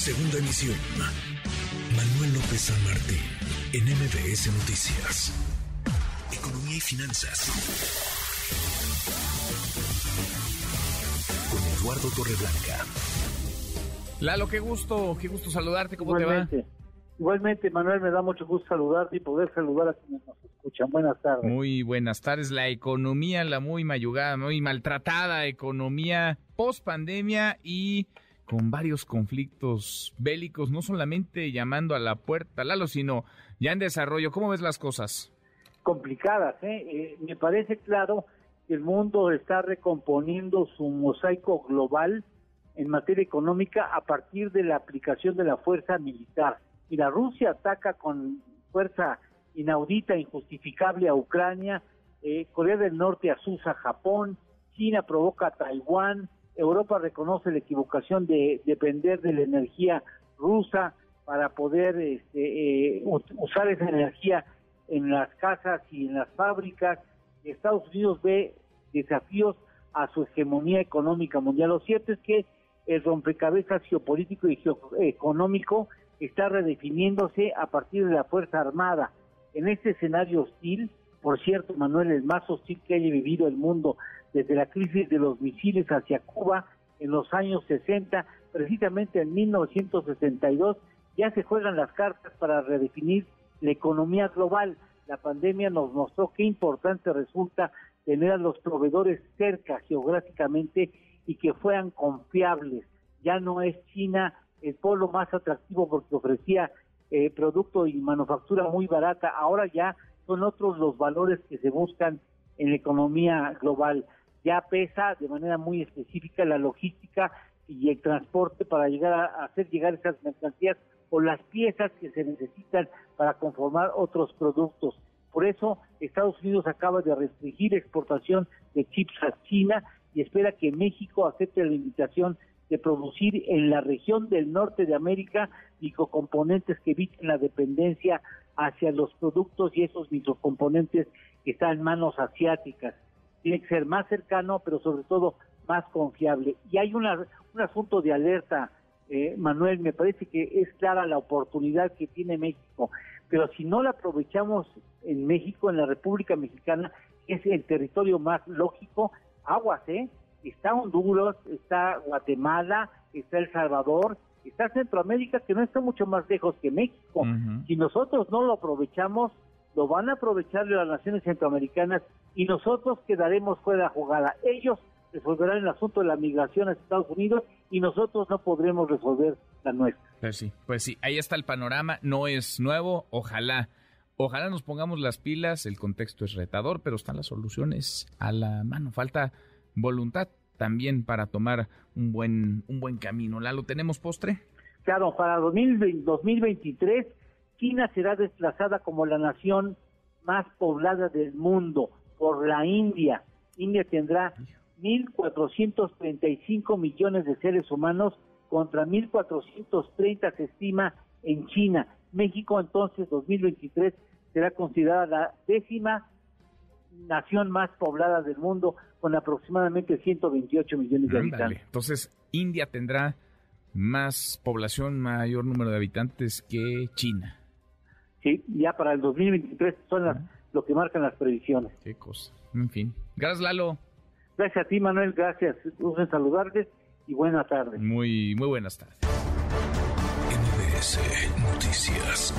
Segunda emisión. Manuel López San Martín, en MBS Noticias. Economía y finanzas. Con Eduardo Torreblanca. Lalo, qué gusto, qué gusto saludarte, ¿cómo te va? Igualmente, Manuel, me da mucho gusto saludarte y poder saludar a quienes nos escuchan. Buenas tardes. Muy buenas tardes. La economía, la muy mayugada, muy maltratada economía post pandemia y con varios conflictos bélicos, no solamente llamando a la puerta, Lalo, sino ya en desarrollo. ¿Cómo ves las cosas? Complicadas, ¿eh? eh me parece claro que el mundo está recomponiendo su mosaico global en materia económica a partir de la aplicación de la fuerza militar Mira, Rusia ataca con fuerza inaudita, injustificable a Ucrania, eh, Corea del Norte asusa a Japón, China provoca a Taiwán, Europa reconoce la equivocación de depender de la energía rusa para poder este, eh, usar esa energía en las casas y en las fábricas. Estados Unidos ve desafíos a su hegemonía económica mundial. Lo cierto es que el rompecabezas geopolítico y geoeconómico está redefiniéndose a partir de la Fuerza Armada. En este escenario hostil, por cierto, Manuel, el más hostil que haya vivido el mundo desde la crisis de los misiles hacia Cuba en los años 60, precisamente en 1962, ya se juegan las cartas para redefinir la economía global. La pandemia nos mostró qué importante resulta tener a los proveedores cerca geográficamente y que fueran confiables. Ya no es China el polo más atractivo porque ofrecía eh, producto y manufactura muy barata. Ahora ya son otros los valores que se buscan en la economía global. Ya pesa de manera muy específica la logística y el transporte para llegar a, hacer llegar esas mercancías o las piezas que se necesitan para conformar otros productos. Por eso Estados Unidos acaba de restringir exportación de chips a China y espera que México acepte la invitación de producir en la región del norte de América microcomponentes que eviten la dependencia hacia los productos y esos microcomponentes que están en manos asiáticas. Tiene que ser más cercano, pero sobre todo más confiable. Y hay un asunto de alerta, eh, Manuel, me parece que es clara la oportunidad que tiene México, pero si no la aprovechamos en México, en la República Mexicana, es el territorio más lógico, aguas, ¿eh? Está Honduras, está Guatemala, está El Salvador, está Centroamérica, que no está mucho más lejos que México. Si nosotros no lo aprovechamos, lo van a aprovechar las naciones centroamericanas y nosotros quedaremos fuera de la jugada. Ellos resolverán el asunto de la migración a Estados Unidos y nosotros no podremos resolver la nuestra. Pues sí, pues sí, ahí está el panorama, no es nuevo, ojalá. Ojalá nos pongamos las pilas, el contexto es retador, pero están las soluciones a la mano. Falta voluntad también para tomar un buen, un buen camino. ¿La lo tenemos postre? Claro, para 2023 China será desplazada como la nación más poblada del mundo por la India. India tendrá 1.435 millones de seres humanos contra 1.430 se estima en China. México entonces 2023 será considerada la décima nación más poblada del mundo con aproximadamente 128 millones de habitantes. Entonces, India tendrá más población, mayor número de habitantes que China. Sí, ya para el 2023 son las, lo que marcan las previsiones. Qué cosa. En fin. Gracias, Lalo. Gracias a ti, Manuel. Gracias. Gusto en saludarte y buenas tardes. Muy, muy buenas tardes. NBS Noticias.